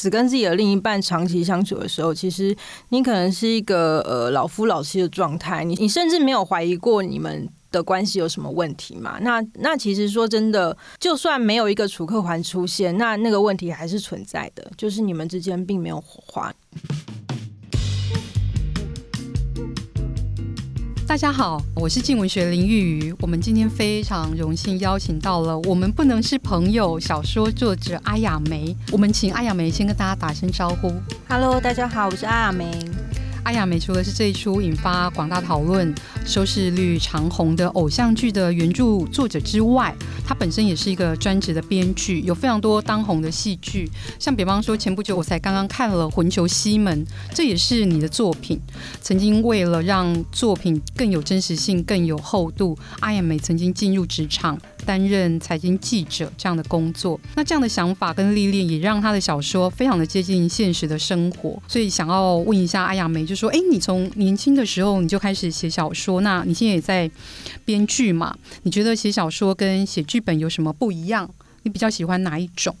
只跟自己的另一半长期相处的时候，其实你可能是一个呃老夫老妻的状态，你你甚至没有怀疑过你们的关系有什么问题嘛？那那其实说真的，就算没有一个楚客环出现，那那个问题还是存在的，就是你们之间并没有火花。大家好，我是静文学林玉瑜。我们今天非常荣幸邀请到了我们不能是朋友小说作者阿雅梅。我们请阿雅梅先跟大家打声招呼。Hello，大家好，我是阿雅梅。阿雅梅除了是这一出引发广大讨论、收视率长红的偶像剧的原著作者之外，她本身也是一个专职的编剧，有非常多当红的戏剧。像比方说，前不久我才刚刚看了《魂球西门》，这也是你的作品。曾经为了让作品更有真实性、更有厚度，阿雅梅曾经进入职场。担任财经记者这样的工作，那这样的想法跟历练也让他的小说非常的接近现实的生活。所以想要问一下阿亚梅，就说：哎，你从年轻的时候你就开始写小说，那你现在也在编剧嘛？你觉得写小说跟写剧本有什么不一样？你比较喜欢哪一种？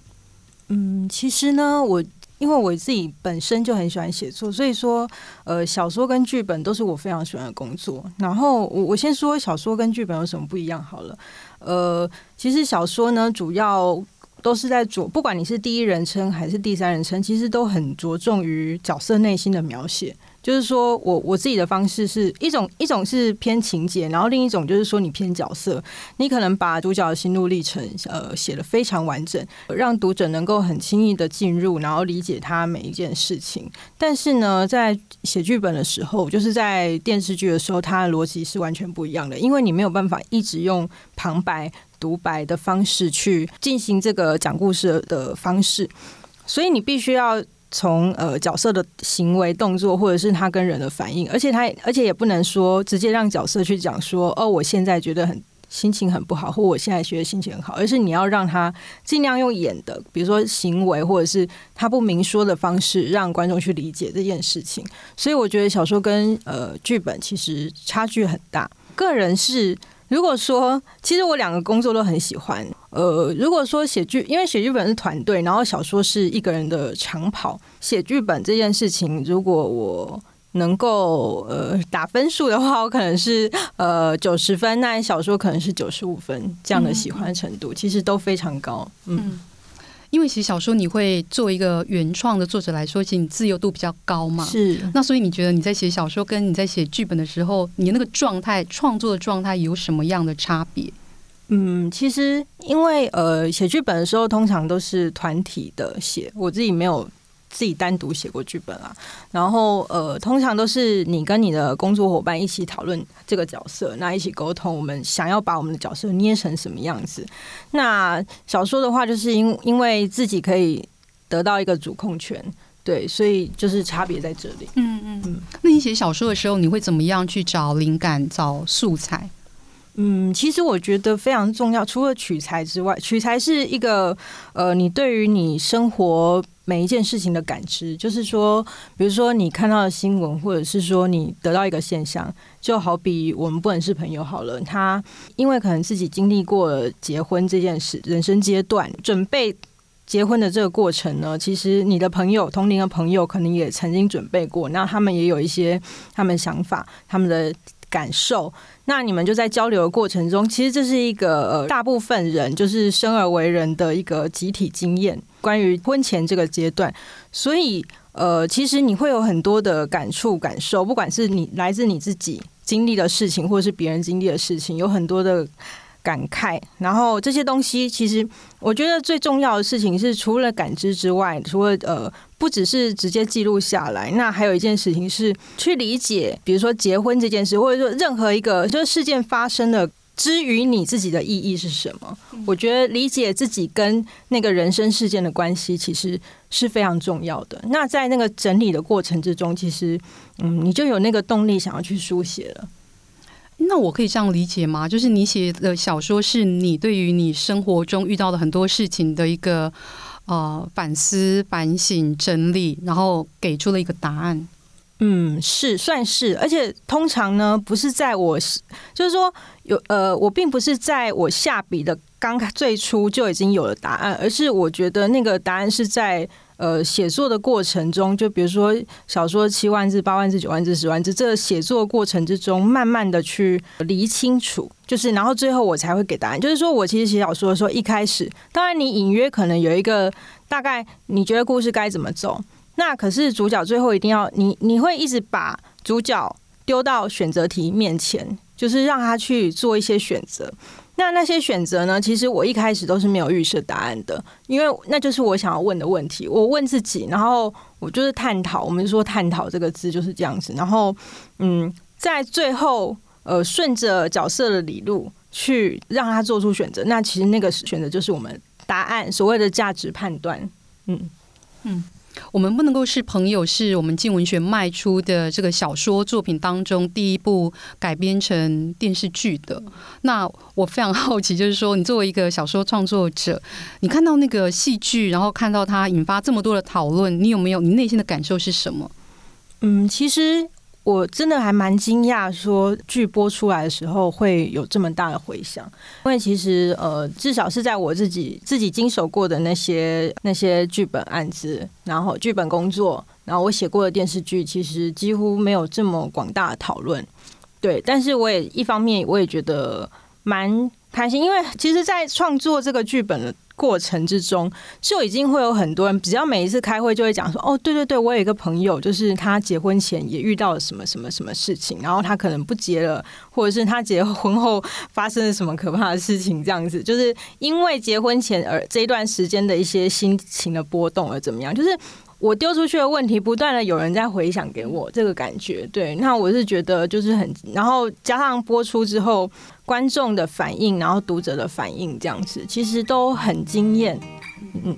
嗯，其实呢，我。因为我自己本身就很喜欢写作，所以说，呃，小说跟剧本都是我非常喜欢的工作。然后我我先说小说跟剧本有什么不一样好了。呃，其实小说呢，主要都是在着，不管你是第一人称还是第三人称，其实都很着重于角色内心的描写。就是说我我自己的方式是一种一种是偏情节，然后另一种就是说你偏角色，你可能把主角的心路历程呃写得非常完整，让读者能够很轻易的进入，然后理解他每一件事情。但是呢，在写剧本的时候，就是在电视剧的时候，它的逻辑是完全不一样的，因为你没有办法一直用旁白独白的方式去进行这个讲故事的方式，所以你必须要。从呃角色的行为动作，或者是他跟人的反应，而且他而且也不能说直接让角色去讲说哦，我现在觉得很心情很不好，或我现在觉得心情很好，而是你要让他尽量用演的，比如说行为或者是他不明说的方式，让观众去理解这件事情。所以我觉得小说跟呃剧本其实差距很大。个人是。如果说，其实我两个工作都很喜欢。呃，如果说写剧，因为写剧本是团队，然后小说是一个人的长跑。写剧本这件事情，如果我能够呃打分数的话，我可能是 呃九十分，那小说可能是九十五分，这样的喜欢程度，其实都非常高。嗯。嗯因为写小说，你会做一个原创的作者来说，其实你自由度比较高嘛。是。那所以你觉得你在写小说跟你在写剧本的时候，你那个状态、创作的状态有什么样的差别？嗯，其实因为呃，写剧本的时候通常都是团体的写，我自己没有。自己单独写过剧本啊，然后呃，通常都是你跟你的工作伙伴一起讨论这个角色，那一起沟通，我们想要把我们的角色捏成什么样子。那小说的话，就是因因为自己可以得到一个主控权，对，所以就是差别在这里。嗯嗯嗯。那你写小说的时候，你会怎么样去找灵感、找素材？嗯，其实我觉得非常重要。除了取材之外，取材是一个呃，你对于你生活每一件事情的感知，就是说，比如说你看到的新闻，或者是说你得到一个现象，就好比我们不能是朋友好了。他因为可能自己经历过结婚这件事，人生阶段准备结婚的这个过程呢，其实你的朋友同龄的朋友可能也曾经准备过，那他们也有一些他们想法，他们的。感受，那你们就在交流的过程中，其实这是一个呃大部分人就是生而为人的一个集体经验，关于婚前这个阶段，所以呃，其实你会有很多的感触感受，不管是你来自你自己经历的事情，或是别人经历的事情，有很多的。感慨，然后这些东西，其实我觉得最重要的事情是，除了感知之外，除了呃，不只是直接记录下来，那还有一件事情是去理解，比如说结婚这件事，或者说任何一个就是事件发生的，之于你自己的意义是什么？我觉得理解自己跟那个人生事件的关系，其实是非常重要的。那在那个整理的过程之中，其实嗯，你就有那个动力想要去书写了。那我可以这样理解吗？就是你写的小说是你对于你生活中遇到的很多事情的一个呃反思、反省、整理，然后给出了一个答案。嗯，是算是，而且通常呢，不是在我就是说有呃，我并不是在我下笔的刚最初就已经有了答案，而是我觉得那个答案是在。呃写作的过程中，就比如说小说七万字、八万字、九万字、十万字，这写作过程之中，慢慢的去理清楚，就是然后最后我才会给答案。就是说我其实写小说的时候，一开始当然你隐约可能有一个大概，你觉得故事该怎么走，那可是主角最后一定要你你会一直把主角丢到选择题面前，就是让他去做一些选择。那那些选择呢？其实我一开始都是没有预设答案的，因为那就是我想要问的问题。我问自己，然后我就是探讨。我们说“探讨”这个字就是这样子。然后，嗯，在最后，呃，顺着角色的理路去让他做出选择。那其实那个选择就是我们答案，所谓的价值判断。嗯嗯。我们不能够是朋友，是我们镜文学迈出的这个小说作品当中第一部改编成电视剧的。那我非常好奇，就是说，你作为一个小说创作者，你看到那个戏剧，然后看到它引发这么多的讨论，你有没有？你内心的感受是什么？嗯，其实。我真的还蛮惊讶，说剧播出来的时候会有这么大的回响，因为其实呃，至少是在我自己自己经手过的那些那些剧本案子，然后剧本工作，然后我写过的电视剧，其实几乎没有这么广大的讨论。对，但是我也一方面我也觉得蛮开心，因为其实，在创作这个剧本的。过程之中就已经会有很多人，比较每一次开会就会讲说：“哦，对对对，我有一个朋友，就是他结婚前也遇到了什么什么什么事情，然后他可能不结了，或者是他结婚后发生了什么可怕的事情，这样子，就是因为结婚前而这一段时间的一些心情的波动而怎么样，就是。”我丢出去的问题，不断的有人在回想给我这个感觉，对，那我是觉得就是很，然后加上播出之后观众的反应，然后读者的反应这样子，其实都很惊艳，嗯。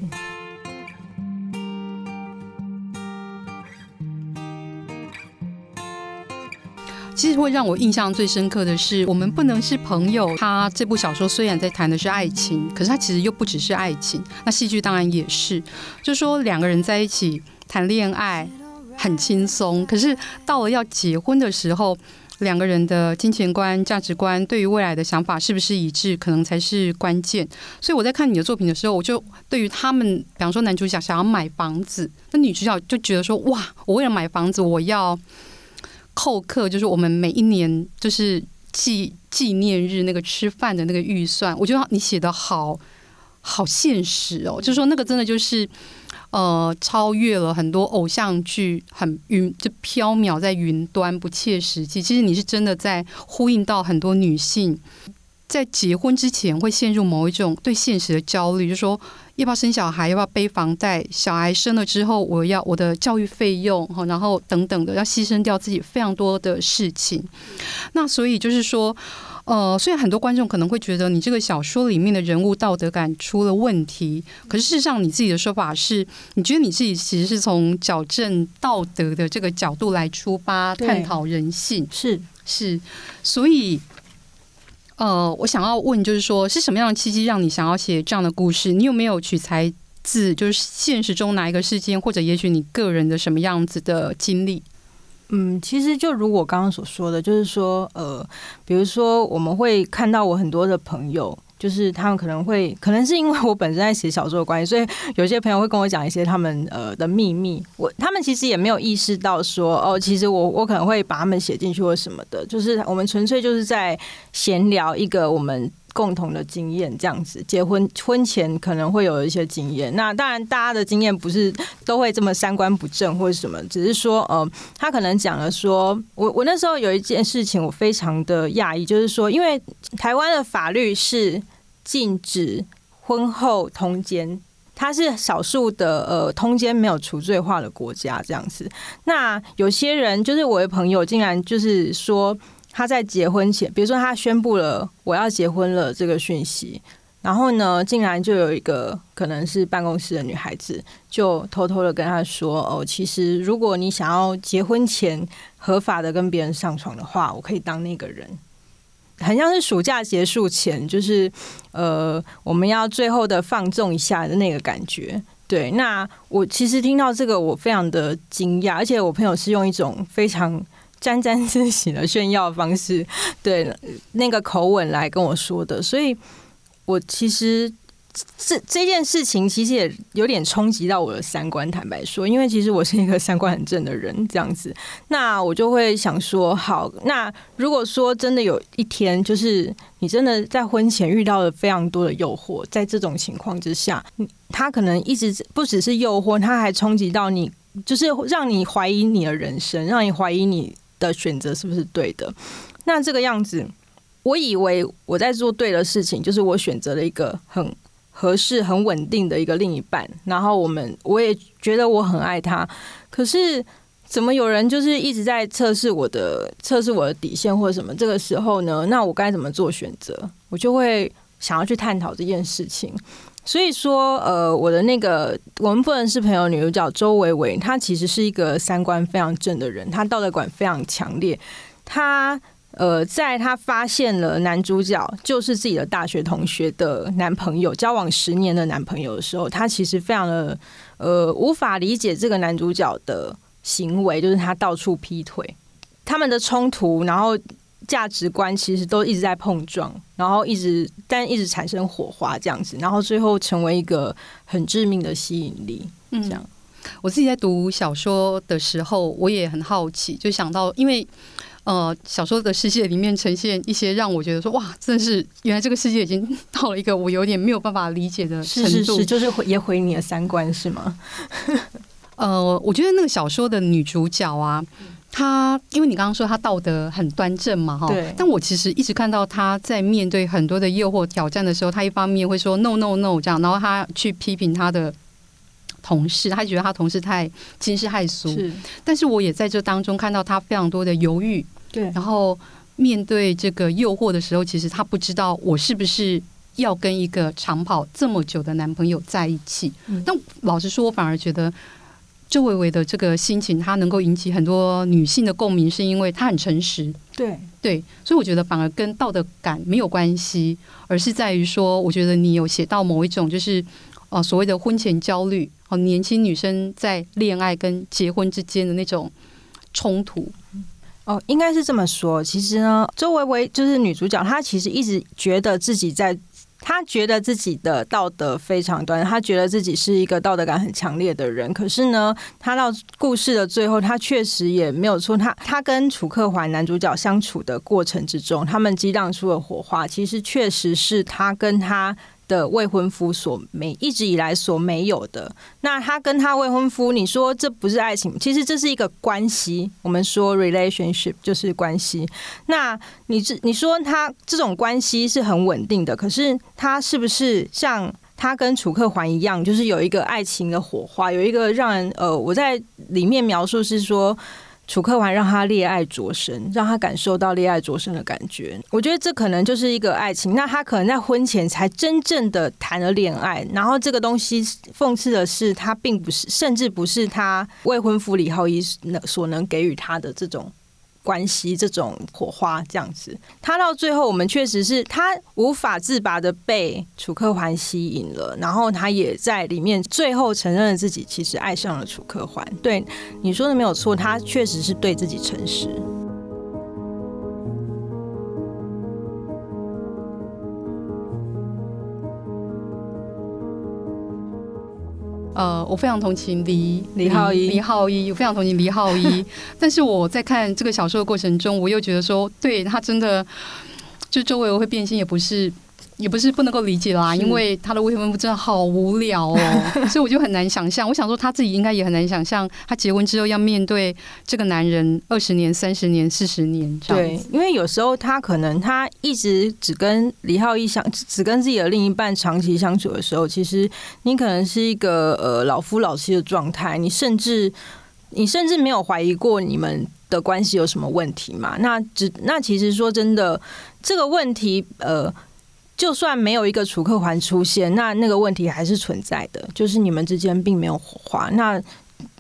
其实会让我印象最深刻的是，我们不能是朋友。他这部小说虽然在谈的是爱情，可是他其实又不只是爱情。那戏剧当然也是，就说两个人在一起谈恋爱很轻松，可是到了要结婚的时候，两个人的金钱观、价值观、对于未来的想法是不是一致，可能才是关键。所以我在看你的作品的时候，我就对于他们，比方说男主角想要买房子，那女主角就觉得说：哇，我为了买房子，我要。扣客就是我们每一年就是纪纪念日那个吃饭的那个预算，我觉得你写的好好现实哦，就是说那个真的就是呃超越了很多偶像剧，很云就飘渺在云端，不切实际。其实你是真的在呼应到很多女性在结婚之前会陷入某一种对现实的焦虑，就是说。要不要生小孩？要不要背房贷？小孩生了之后，我要我的教育费用，然后等等的，要牺牲掉自己非常多的事情。那所以就是说，呃，虽然很多观众可能会觉得你这个小说里面的人物道德感出了问题，可是事实上你自己的说法是，你觉得你自己其实是从矫正道德的这个角度来出发，探讨人性。是是，所以。呃，我想要问，就是说，是什么样的契机让你想要写这样的故事？你有没有取材自就是现实中哪一个事件，或者也许你个人的什么样子的经历？嗯，其实就如我刚刚所说的，就是说，呃，比如说我们会看到我很多的朋友。就是他们可能会，可能是因为我本身在写小说的关系，所以有些朋友会跟我讲一些他们呃的秘密。我他们其实也没有意识到说，哦，其实我我可能会把他们写进去或什么的。就是我们纯粹就是在闲聊一个我们共同的经验这样子。结婚婚前可能会有一些经验，那当然大家的经验不是都会这么三观不正或者什么，只是说，呃，他可能讲了说，我我那时候有一件事情我非常的讶异，就是说，因为台湾的法律是。禁止婚后通奸，它是少数的呃通奸没有除罪化的国家这样子。那有些人就是我的朋友，竟然就是说他在结婚前，比如说他宣布了我要结婚了这个讯息，然后呢，竟然就有一个可能是办公室的女孩子，就偷偷的跟他说：“哦，其实如果你想要结婚前合法的跟别人上床的话，我可以当那个人。”很像是暑假结束前，就是呃，我们要最后的放纵一下的那个感觉。对，那我其实听到这个，我非常的惊讶，而且我朋友是用一种非常沾沾自喜的炫耀方式，对那个口吻来跟我说的，所以我其实这这件事情其实也有点冲击到我的三观。坦白说，因为其实我是一个三观很正的人，这样子，那我就会想说，好，那如果说真的有一天，就是你真的在婚前遇到了非常多的诱惑，在这种情况之下，他可能一直不只是诱惑，他还冲击到你，就是让你怀疑你的人生，让你怀疑你的选择是不是对的。那这个样子，我以为我在做对的事情，就是我选择了一个很。合适、很稳定的一个另一半，然后我们我也觉得我很爱他，可是怎么有人就是一直在测试我的测试我的底线或者什么？这个时候呢，那我该怎么做选择？我就会想要去探讨这件事情。所以说，呃，我的那个我们不能是朋友女主角周维维，她其实是一个三观非常正的人，她道德感非常强烈，她。呃，在她发现了男主角就是自己的大学同学的男朋友，交往十年的男朋友的时候，她其实非常的呃无法理解这个男主角的行为，就是他到处劈腿，他们的冲突，然后价值观其实都一直在碰撞，然后一直但一直产生火花这样子，然后最后成为一个很致命的吸引力。嗯，这样。我自己在读小说的时候，我也很好奇，就想到因为。呃，小说的世界里面呈现一些让我觉得说哇，真的是原来这个世界已经到了一个我有点没有办法理解的程度，是是是，就是也毁你的三观是吗？呃，我觉得那个小说的女主角啊，她因为你刚刚说她道德很端正嘛，哈，对。但我其实一直看到她在面对很多的诱惑挑战的时候，她一方面会说 no no no 这样，然后她去批评她的。同事，他觉得他同事太惊世骇俗，是。但是我也在这当中看到他非常多的犹豫，对。然后面对这个诱惑的时候，其实他不知道我是不是要跟一个长跑这么久的男朋友在一起。嗯。但老实说，我反而觉得周维维的这个心情，他能够引起很多女性的共鸣，是因为他很诚实。对对，所以我觉得反而跟道德感没有关系，而是在于说，我觉得你有写到某一种就是。哦，所谓的婚前焦虑，哦，年轻女生在恋爱跟结婚之间的那种冲突，哦，应该是这么说。其实呢，周维维就是女主角，她其实一直觉得自己在，她觉得自己的道德非常端，她觉得自己是一个道德感很强烈的人。可是呢，她到故事的最后，她确实也没有错。她她跟楚克环男主角相处的过程之中，他们激荡出了火花。其实确实是她跟他。的未婚夫所没一直以来所没有的，那他跟他未婚夫，你说这不是爱情，其实这是一个关系。我们说 relationship 就是关系。那你这你说他这种关系是很稳定的，可是他是不是像他跟楚克环一样，就是有一个爱情的火花，有一个让人呃，我在里面描述是说。楚克完让他恋爱着身，让他感受到恋爱着身的感觉。我觉得这可能就是一个爱情。那他可能在婚前才真正的谈了恋爱，然后这个东西讽刺的是，他并不是，甚至不是他未婚夫李浩一所能给予他的这种。关系这种火花这样子，他到最后，我们确实是他无法自拔的被楚克环吸引了，然后他也在里面最后承认了自己其实爱上了楚克环。对，你说的没有错，他确实是对自己诚实。我非常同情李李浩一，李浩一，我非常同情李浩一。但是我在看这个小说的过程中，我又觉得说，对他真的，就周维维会变心，也不是。也不是不能够理解啦，因为他的未婚夫真的好无聊哦，所以我就很难想象。我想说他自己应该也很难想象，他结婚之后要面对这个男人二十年、三十年、四十年这样。对，因为有时候他可能他一直只跟李浩一相，只跟自己的另一半长期相处的时候，其实你可能是一个呃老夫老妻的状态，你甚至你甚至没有怀疑过你们的关系有什么问题嘛？那只那其实说真的，这个问题呃。就算没有一个楚克环出现，那那个问题还是存在的，就是你们之间并没有火花。那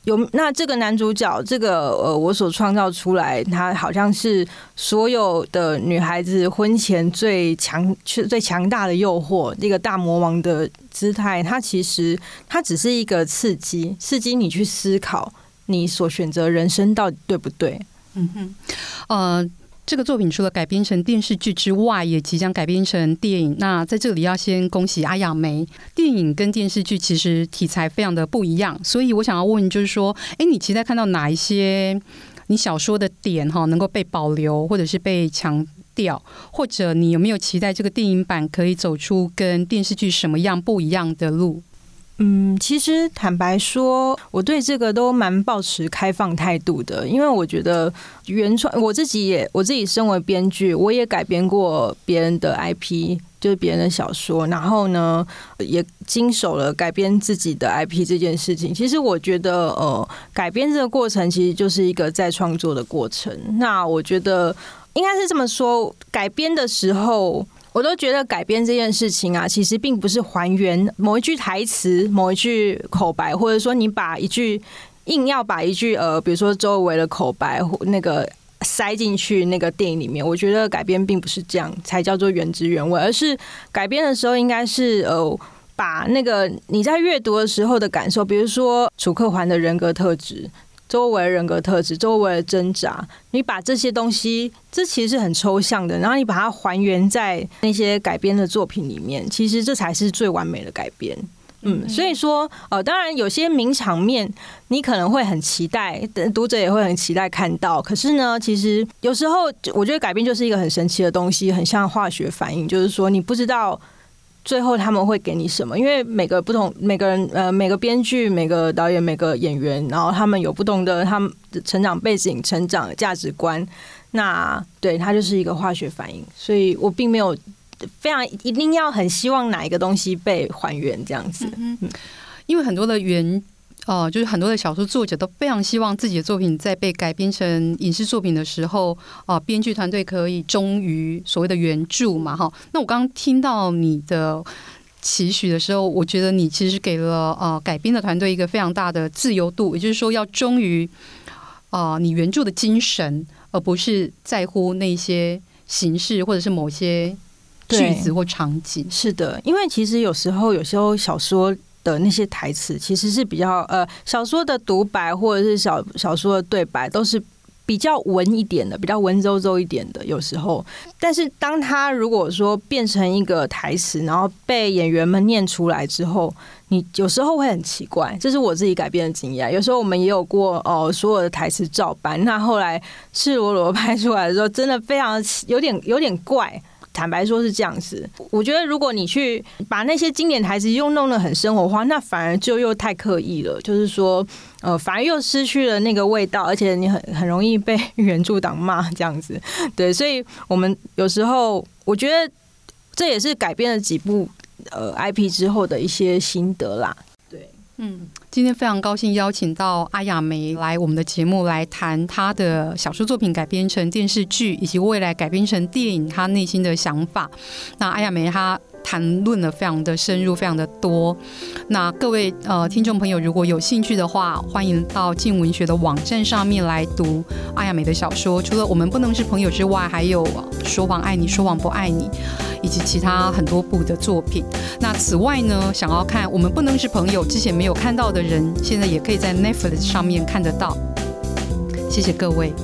有那这个男主角，这个呃，我所创造出来，他好像是所有的女孩子婚前最强、最强大的诱惑，这个大魔王的姿态。他其实他只是一个刺激，刺激你去思考你所选择人生到底对不对？嗯哼，呃。这个作品除了改编成电视剧之外，也即将改编成电影。那在这里要先恭喜阿亚梅，电影跟电视剧其实题材非常的不一样，所以我想要问，就是说，哎，你期待看到哪一些你小说的点哈，能够被保留，或者是被强调，或者你有没有期待这个电影版可以走出跟电视剧什么样不一样的路？嗯，其实坦白说，我对这个都蛮抱持开放态度的，因为我觉得原创，我自己也我自己身为编剧，我也改编过别人的 IP，就是别人的小说，然后呢，也经手了改编自己的 IP 这件事情。其实我觉得，呃，改编这个过程其实就是一个再创作的过程。那我觉得应该是这么说，改编的时候。我都觉得改编这件事情啊，其实并不是还原某一句台词、某一句口白，或者说你把一句硬要把一句呃，比如说周围的口白那个塞进去那个电影里面。我觉得改编并不是这样才叫做原汁原味，而是改编的时候应该是呃，把那个你在阅读的时候的感受，比如说楚克环的人格特质。周围人格特质，周围的挣扎，你把这些东西，这其实是很抽象的，然后你把它还原在那些改编的作品里面，其实这才是最完美的改编。嗯，所以说，呃，当然有些名场面，你可能会很期待，读者也会很期待看到。可是呢，其实有时候我觉得改编就是一个很神奇的东西，很像化学反应，就是说你不知道。最后他们会给你什么？因为每个不同，每个人呃，每个编剧、每个导演、每个演员，然后他们有不同的他们的成长背景、成长价值观。那对，他就是一个化学反应。所以我并没有非常一定要很希望哪一个东西被还原这样子。嗯，因为很多的原。哦、呃，就是很多的小说作者都非常希望自己的作品在被改编成影视作品的时候，啊、呃，编剧团队可以忠于所谓的原著嘛，哈。那我刚刚听到你的期许的时候，我觉得你其实给了呃改编的团队一个非常大的自由度，也就是说要忠于啊你原著的精神，而不是在乎那些形式或者是某些句子或场景。是的，因为其实有时候，有时候小说。的那些台词其实是比较呃，小说的独白或者是小小说的对白都是比较文一点的，比较文绉绉一点的。有时候，但是当他如果说变成一个台词，然后被演员们念出来之后，你有时候会很奇怪。这是我自己改编的经验。有时候我们也有过哦、所有的台词照搬，那后来赤裸裸拍出来的时候，真的非常有点有点怪。坦白说，是这样子。我觉得，如果你去把那些经典台词又弄得很生活化，那反而就又太刻意了。就是说，呃，反而又失去了那个味道，而且你很很容易被 原著党骂这样子。对，所以我们有时候，我觉得这也是改编了几部呃 IP 之后的一些心得啦。嗯。今天非常高兴邀请到阿亚梅来我们的节目来谈她的小说作品改编成电视剧，以及未来改编成电影，她内心的想法。那阿亚梅她。谈论的非常的深入，非常的多。那各位呃听众朋友，如果有兴趣的话，欢迎到静文学的网站上面来读阿亚梅的小说。除了我们不能是朋友之外，还有说谎爱你，说谎不爱你，以及其他很多部的作品。那此外呢，想要看我们不能是朋友之前没有看到的人，现在也可以在 Netflix 上面看得到。谢谢各位。